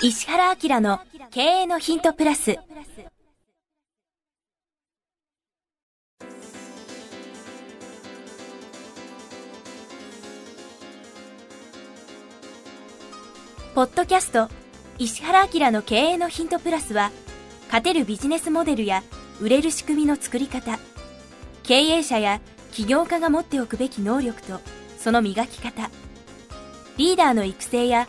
石原明の経営のヒントプラス。ポッドキャスト石原明の経営のヒントプラスは勝てるビジネスモデルや売れる仕組みの作り方経営者や起業家が持っておくべき能力とその磨き方リーダーの育成や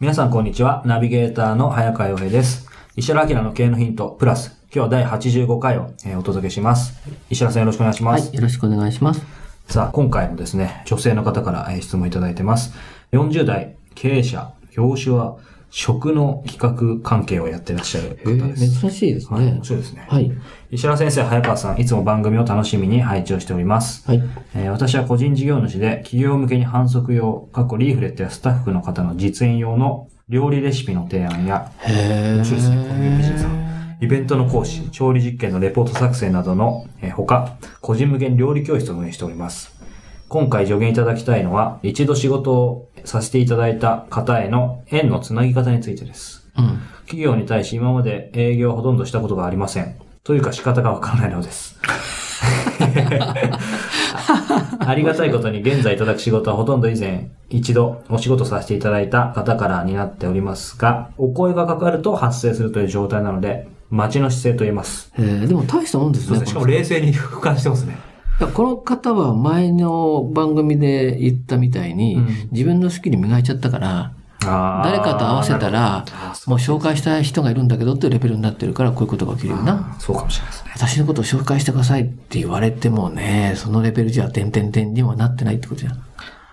皆さんこんにちは。ナビゲーターの早川洋平です。石原明の経営のヒント、プラス、今日は第85回を、えーお届けします。石原さんよろしくお願いします。はい、よろしくお願いします。さあ、今回もですね、女性の方から、えー質問いただいてます。40代、経営者、業種は、食の企画関係をやってらっしゃる方です。珍しいですはい、ね面。白いですね。はい。石原先生、早川さん、いつも番組を楽しみに拝聴しております。はい。えー私は個人事業主で、企業向けに反則用、過去リーフレットやスタッフの方の実演用の料理レシピの提案や、へ面白いですね、この有名人さん。イベントの講師、調理実験のレポート作成などの、えー他、個人向けに料理教室を運営しております。今回助言いただきたいのは、一度仕事をさせていただいた方への縁のつなぎ方についてです。うん。企業に対し今まで営業をほとんどしたことがありません。というか仕方がわからないのです。ありがたいことに現在いただく仕事はほとんど以前一度お仕事させていただいた方からになっておりますが、お声がかかると発生するという状態なので、待ちの姿勢と言えます。へえ、でも大したもんですね。しかも冷静に俯瞰してますね。この方は前の番組で言ったみたいに、うん自分のスキル磨いちゃったから、誰かと合わせたら、もう紹介したい人がいるんだけどっていうレベルになってるから、こういうことが起きるよな。そうかもしれないですね。私のことを紹介してくださいって言われてもね、そのレベルじゃ、点々点にもなってないってことじゃん。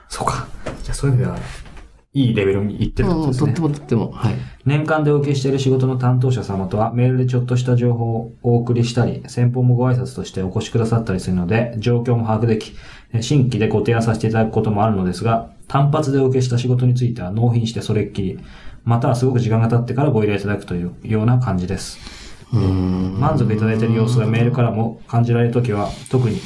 そうか。じゃあそういう意味では、いいレベルに行ってるん、ですねとって。もとっても、はい。年間でお受けしている仕事の担当者様とはメールでちょっとした情報をお送りしたり、先方もご挨拶としてお越しくださったりするので、状況も把握でき、え新規でご提案させていただくこともあるのですが、単発でお受けした仕事については納品してそれっきり、またはすごく時間が経ってからご依頼いただくというような感じです。満足いただいている様子がメールからも感じられるときは、特に、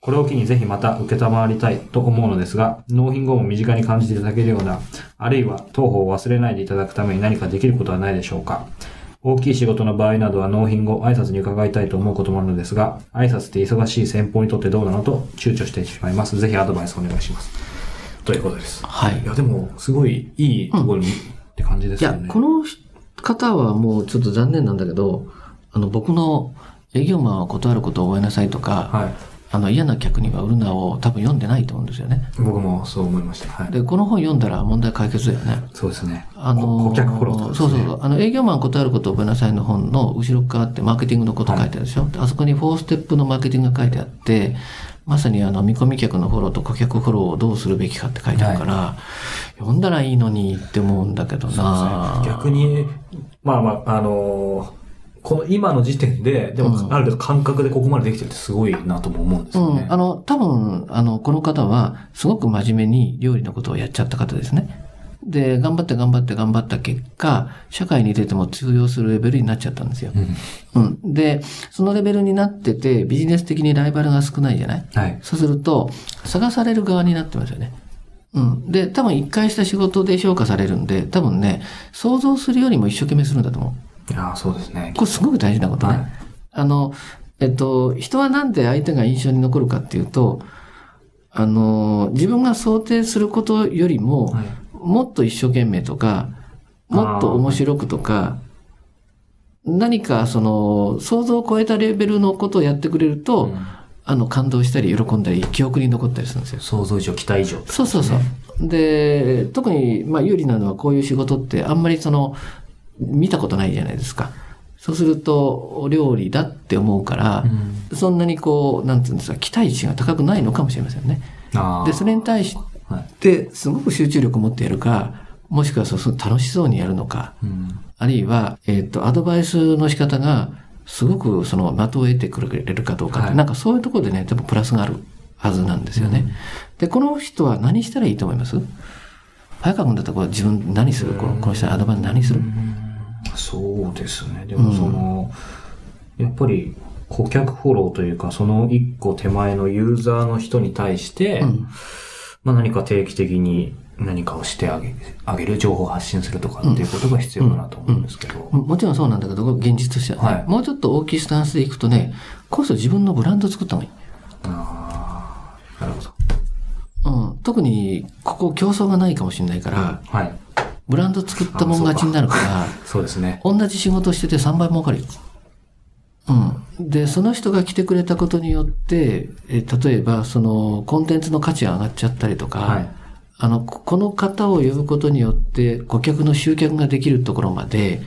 これを機にぜひまた受けたまわりたいと思うのですが、納品後も身近に感じていただけるような、あるいは当方を忘れないでいただくために何かできることはないでしょうか。大きい仕事の場合などは納品後挨拶に伺いたいと思うこともあるのですが、挨拶って忙しい先方にとってどうなのと躊躇してしまいます。ぜひアドバイスお願いします。ということです。はいい。や、でも、すごいいいところに、って感じですいやよね。、この方はもうちょっと残念なんだけど、あの、僕の営業マンは断ることを覚えなさいとか、はい。あの、嫌な客には売るなを多分読んでないと思うんですよね。僕もそう思いました。はい。で、この本読んだら問題解決だよね。そうですね。あの顧客フォローね。そうそうそう。あの、営業マン断ることを覚えなさいの本の後ろ側ってマーケティングのこと書いてあるでしょ、であそこに4ステップのマーケティングが書いてあって、まさにあの、見込み客のフォローと顧客フォローをどうするべきかって書いてあるから、読んだらいいのにって思うんだけどな逆に、まあまあ、あのーこの今の時点で、でも、うんある程度感覚でここまでできてるってすごいなとも思うんですよね。うん。あの、多分、あの、この方は、すごく真面目に料理のことをやっちゃった方ですね。で、頑張って頑張って頑張った結果、社会に出ても通用するレベルになっちゃったんですよ。うんうん。で、そのレベルになってて、ビジネス的にライバルが少ないじゃない？はい。そうすると、探される側になってますよね。うん。で、多分一回した仕事で評価されるんで、多分ね、想像するよりも一生懸命するんだと思う。いやーそうですね。これすごく大事なことね。はいあの、えっと、人はなんで相手が印象に残るかっていうと、あの、自分が想定することよりも、はいもっと一生懸命とか、もっと面白くとか、何かその、想像を超えたレベルのことをやってくれると、うんあの、感動したり喜んだり、記憶に残ったりするんですよ。想像以上、期待以上。そうそうそう。で、特に、まあ、有利なのはこういう仕事ってあんまりその、見たことないじゃないですか。そうすると、お料理だって思うから、うんそんなにこう、なんていうんですか、期待値が高くないのかもしれませんね。で、それに対しはい。て、すごく集中力を持ってやるか、もしくはそうそう楽しそうにやるのか、うん。あるいは、えっ、と、アドバイスの仕方が、すごくその的を得てくれるかどうかって、はいなんかそういうところでね、多分プラスがあるはずなんですよね。で、この人は何したらいいと思います？早川君だったらこれ自分何する？このこの人はアドバイス何する？そうですね。でもその、やっぱり顧客フォローというか、その一個手前のユーザーの人に対して、うんまあ何か定期的に何かをしてあげあげる、情報を発信するとかっていうことが必要だなと思うんですけど。もちろんそうなんだけど、現実としてはね、はいもうちょっと大きいスタンスでいくとね、この人自分のブランド作った方がいい。ああ、なるほど。うん、特に、ここ競争がないかもしれないから、はい。ブランド作ったもん勝ちになるから、そうですね。同じ仕事してて3倍儲かるよ。うん。で、その人が来てくれたことによって、え例えば、その、コンテンツの価値が上がっちゃったりとか、はいあの、ここの方を呼ぶことによって、顧客の集客ができるところまで、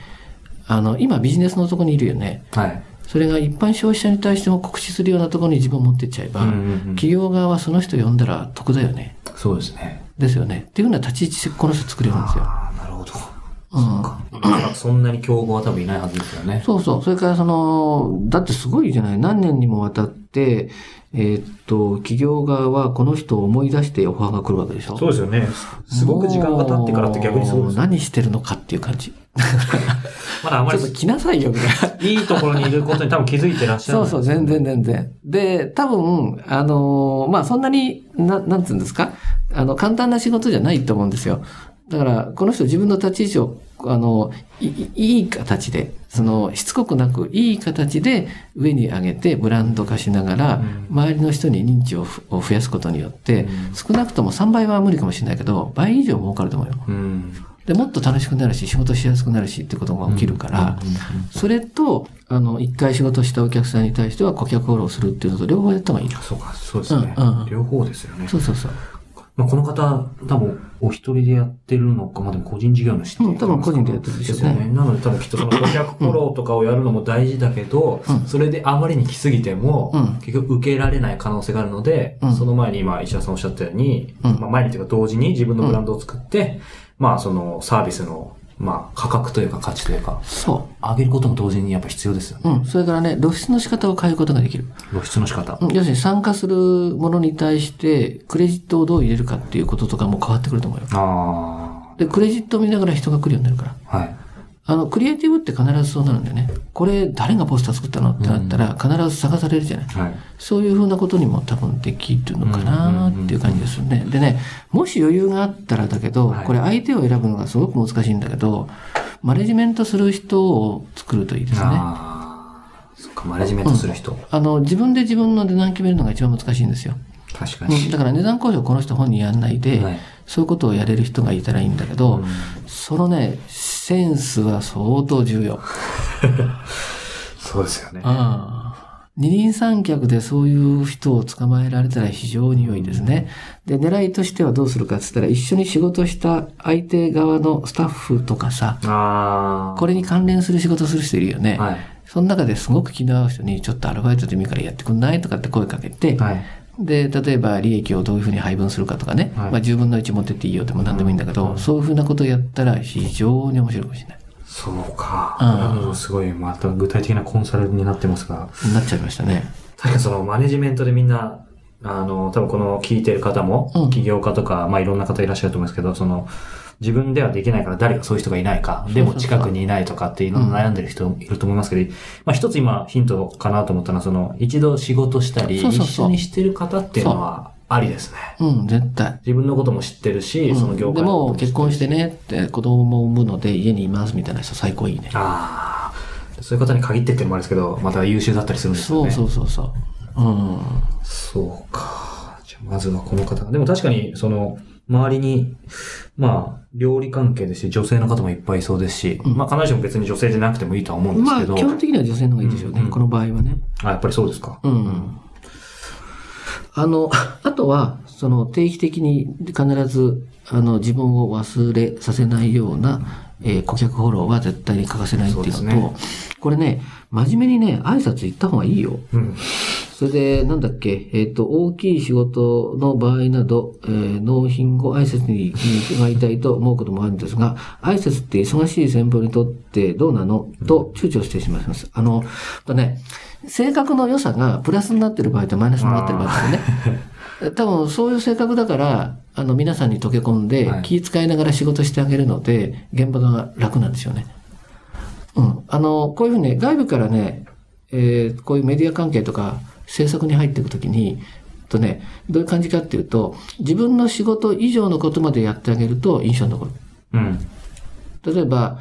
あの、今ビジネスのところにいるよね。はい。それが一般消費者に対しても告知するようなところに自分を持ってっちゃえば、うんうんうん企業側はその人呼んだら得だよね。そうですね。ですよね。っていうふうな立ち位置この人作れるんですよ。そんなに競合は多分いないはずですよね。そうそう。それからその、だってすごいじゃない。何年にもわたって、えーっと、企業側はこの人を思い出してオファーが来るわけでしょ。そうですよね。すごく時間が経ってからって逆にすごいですよ。もう何してるのかっていう感じ。まだあまりちょっと来なさいよ、みたいな。いいところにいることに多分気づいてらっしゃる。そうそう、全然全然。で、多分、あのーまあ、そんなに、な、なんつうんですか？あの、簡単な仕事じゃないと思うんですよ。だから、この人自分の立ち位置を、あの、いい形で、その、しつこくなく、いい形で上に上げてブランド化しながら、周りの人に認知を増やすことによって、少なくとも3倍は無理かもしれないけど、倍以上儲かると思うよ。うん。で、もっと楽しくなるし、仕事しやすくなるしってことが起きるから、それと、あの、一回仕事したお客さんに対しては顧客フォローするっていうのと両方やった方がいいよ。そうか、そうですね。うんうん両方ですよね。そうそうそう。まあ、この方、多分、お一人でやってるのか、まあでも個人事業主っていううん多分個人でやってるでしょうね。ね。なので多分きっとその顧客フォローとかをやるのも大事だけど、うん。それであまりに来すぎても、うん。結局受けられない可能性があるので、うん。その前に今石田さんおっしゃったように、うん。まあ前にというか同時に自分のブランドを作って、まあそのサービスの、まあ価格というか価値というか、そ上げることも同時にやっぱ必要ですよね。う。うん。それからね、露出の仕方を変えることができる。露出の仕方。うん要するに参加するものに対して、クレジットをどう入れるかっていうこととかも変わってくると思うよ。あで、クレジットを見ながら人が来るようになるから。あ。はい。あの、クリエイティブって必ずそうなるんだよね。これ、誰がポスター作ったのってなったら、必ず探されるじゃない。はい。そういうふうなことにも多分できるのかなっていう感じですよね。でね、もし余裕があったらだけど、はいこれ相手を選ぶのがすごく難しいんだけど、マネジメントする人を作るといいですね。ああ。そっか、マネジメントする人。あの、自分で自分の値段決めるのが一番難しいんですよ。確かに。うん、だから値段交渉この人本人やんないで、はいそういうことをやれる人がいたらいいんだけど、そのね、センスは相当重要。そうですよね。ああ二人三脚でそういう人を捕まえられたら非常に良いですね。で、狙いとしてはどうするかって言ったら、一緒に仕事した相手側のスタッフとかさ。これに関連する仕事する人いるよね。はい。その中ですごく気の合う人に、ちょっとアルバイトでもいいからやってくんないとかって声かけて、はい。で、例えば利益をどういうふうに配分するかとかね、はい。まあ10分の1持ってっていいよでも何でもいいんだけど、そういうふうなことをやったら非常に面白いかもしれない。そうか。すごい、また具体的なコンサルになってますが、なっちゃいましたね。確かにそのマネジメントでみんな、あの、多分この聞いてる方も、うん。起業家とか、まあいろんな方いらっしゃると思うんですけど、その、自分ではできないから誰かそういう人がいないか、でも近くにいないとかっていうのを悩んでる人いると思いますけど、まあ一つ今ヒントかなと思ったのは、その、一度仕事したり、一緒にしてる方っていうのはありですね。うん、絶対。自分のことも知ってるし、その業界でも、結婚してねって、子供も産むので家にいますみたいな人最高いいね。ああ。そういう方に限ってってのもあるんですけど、また優秀だったりするんですよね。そうそうそうそう。うん。そうか。じゃあ、まずはこの方が。でも確かに、その、周りに、まあ、料理関係ですし、女性の方もいっぱいいそうですし、まあ、必ずしも別に女性でなくてもいいとは思うんですまあ、けど、基本的には女性の方がいいでしょうね。うんこの場合はね。あ、やっぱりそうですか。うん。あの、あとは、その定期的に必ずあの、自分を忘れさせないような、えー顧客フォローは絶対に欠かせないっていうのと、ねこれね、真面目にね、挨拶行った方がいいよ。うん。それで、なんだっけ、えっ、と、大きい仕事の場合など、えー納品後挨拶に伺いたいと思うこともあるんですが、挨拶って忙しい先方にとってどうなの？と躊躇してしまいます。あの、とね、性格の良さがプラスになってる場合とマイナスになってる場合だよね。多分そういう性格だから、あの皆さんに溶け込んではい気遣いながら仕事してあげるので、現場が楽なんですよね。うん。あの、こういうふうに外部からね、えーこういうメディア関係とか制作に入っていくときに、とね、どういう感じかっていうと、自分の仕事以上のことまでやってあげると印象に残る。うん。例えば、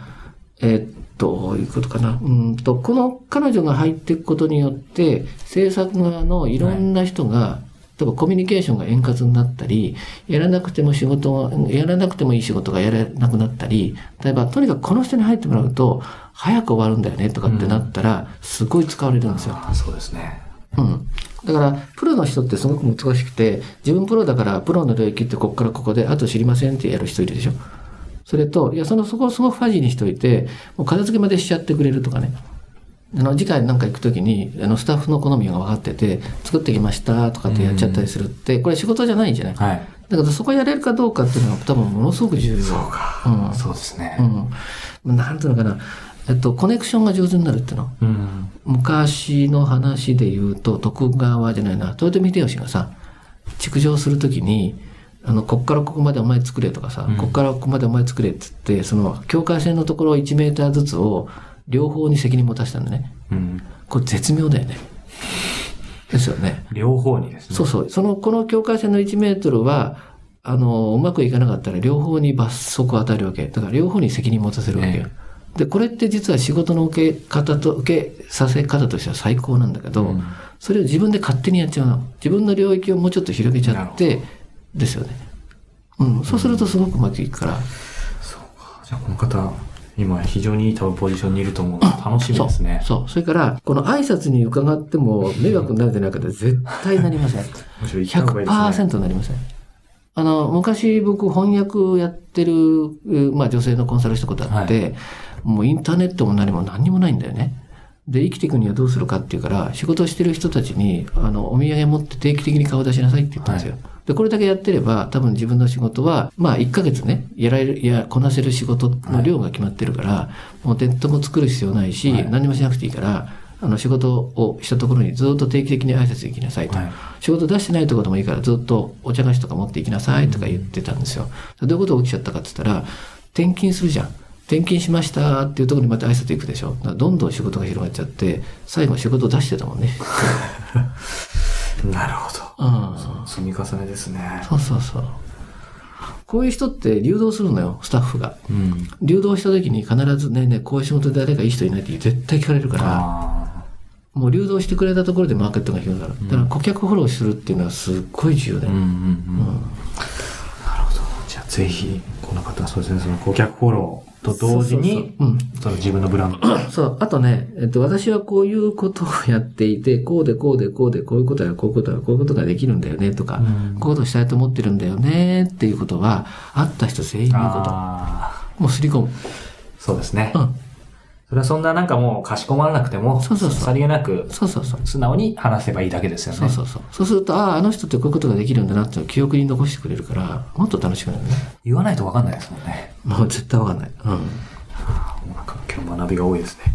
えーっと、どういうことかな。うんと、この彼女が入っていくことによって、制作側のいろんな人が、例えばコミュニケーションが円滑になったり、やらなくても仕事が、やらなくてもいい仕事がやらなくなったり、例えば、とにかくこの人に入ってもらうと、早く終わるんだよねとかってなったら、すごい使われるんですよ。あそうですね。うん。だから、プロの人ってすごく難しくて、自分プロだから、プロの領域ってこっからここで、あと知りませんってやる人いるでしょ。それと、いや、その、そこをすごくファジーにしといて、もう片付けまでしちゃってくれるとかね。あの、次回なんか行くときに、あの、スタッフの好みが分かってて、作ってきましたとかってやっちゃったりするって、これ仕事じゃないんじゃない？はい。だからそこやれるかどうかっていうのは多分ものすごく重要。そうか。うんそうですね。うん。なんていうのかな。えっと、コネクションが上手になるっていうの。うん。昔の話で言うと、徳川じゃないな、豊臣秀吉がさ、築城するときに、あの、こっからここまでお前作れとかさ、うんこっからここまでお前作れって言って、その、境界線のところ1メーターずつを両方に責任持たせたんだね。うん。これ絶妙だよね。ですよね。両方にですね。そうそう。その、この境界線の1メートルは、あの、うまくいかなかったら両方に罰則を与えるわけ。だから両方に責任持たせるわけよ。で、これって実は仕事の受け方と、受けさせ方としては最高なんだけど、うんそれを自分で勝手にやっちゃうの。自分の領域をもうちょっと広げちゃって、ですよね。うん。そうするとすごくうまくいくから。じゃあこの方、今非常にいい多分ポジションにいると思うので楽しみですね。そう。そう。それから、この挨拶に伺っても迷惑になるんじゃないかって絶対なりません。むしろ行った方がいいですね。100%なりません。あの、昔僕翻訳やってる、うまあ女性のコンサルしたことあって、もうインターネットも何も何にもないんだよね。で、生きていくにはどうするかっていうから、仕事をしてる人たちに、あの、お土産持って定期的に顔出しなさいって言ったんですよ。で、これだけやってれば、多分自分の仕事は、まあ1ヶ月ね、やられる、いや、こなせる仕事の量が決まってるから、もうネットも作る必要ないし、はい何もしなくていいから、あの、仕事をしたところにずっと定期的に挨拶行きなさいと。はい仕事出してないところでもいいからずっとお茶菓子とか持っていきなさいとか言ってたんですよ。どういうことが起きちゃったかって言ったら、転勤するじゃん。転勤しましたっていうところにまた挨拶行くでしょ。どんどん仕事が広がっちゃって、最後仕事出してたもんね。なるほど。うん。積み重ねですね。そうそうそう。こういう人って流動するのよ、スタッフが。うん。流動した時に必ずねえねえ、こういう仕事で誰かいい人いないって絶対聞かれるから、あもう流動してくれたところでマーケットが広がる。だから顧客フォローするっていうのはすっごい重要だあ。うんよ。うんうん。なるほど。じゃあぜひ、この方はそうですね、その顧客フォローと同時に、うん。その自分のブランド。そう。あとね、えっと、私はこういうことをやっていて、こうでこうでこうで、こういうことやこういうことやこういうことができるんだよねとか、うんこういうことしたいと思ってるんだよねっていうことは、会った人全員言うこああ。と。もうすり込む。そうですね。うん。それはそんななんかもうかしこまらなくても、そうそうそうさりげなく、そうそうそう。素直に話せばいいだけですよね。そうそうそう。そうすると、ああ、あの人ってこういうことができるんだなって記憶に残してくれるから、もっと楽しくなるね。言わないとわかんないですもんね。もう絶対わかんない。うん。なんか今日学びが多いですね。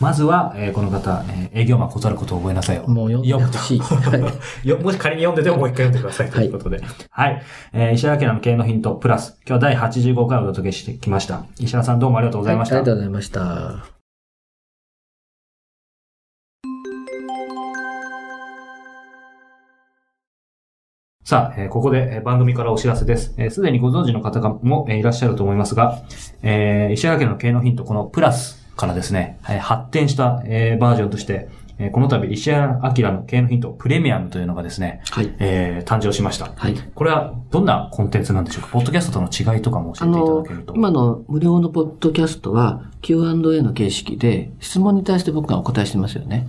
まずは、えーこの方、えー営業マン断ることを覚えなさいよ。もう読んでほしい。はい。よもし仮に読んでてももう一回読んでくださいということで。はい。えー石原明の経営のヒント、プラス。今日は第85回をお届けしてきました。石原さんどうもありがとうございました。はいありがとうございました。さあ、えーここでえー番組からお知らせです。えーすでにご存知の方がもえからですね、えー発展した、えーバージョンとして、えーこの度石原明の経営のヒント、プレミアムというのがですね、はい。えー誕生しました。はい。これはどんなコンテンツなんでしょうか？ポッドキャストとの違いとかも教あえていただのけると。、今の無料のポッドキャストは Q&A の形式で質問に対して僕がお答えしてますよね。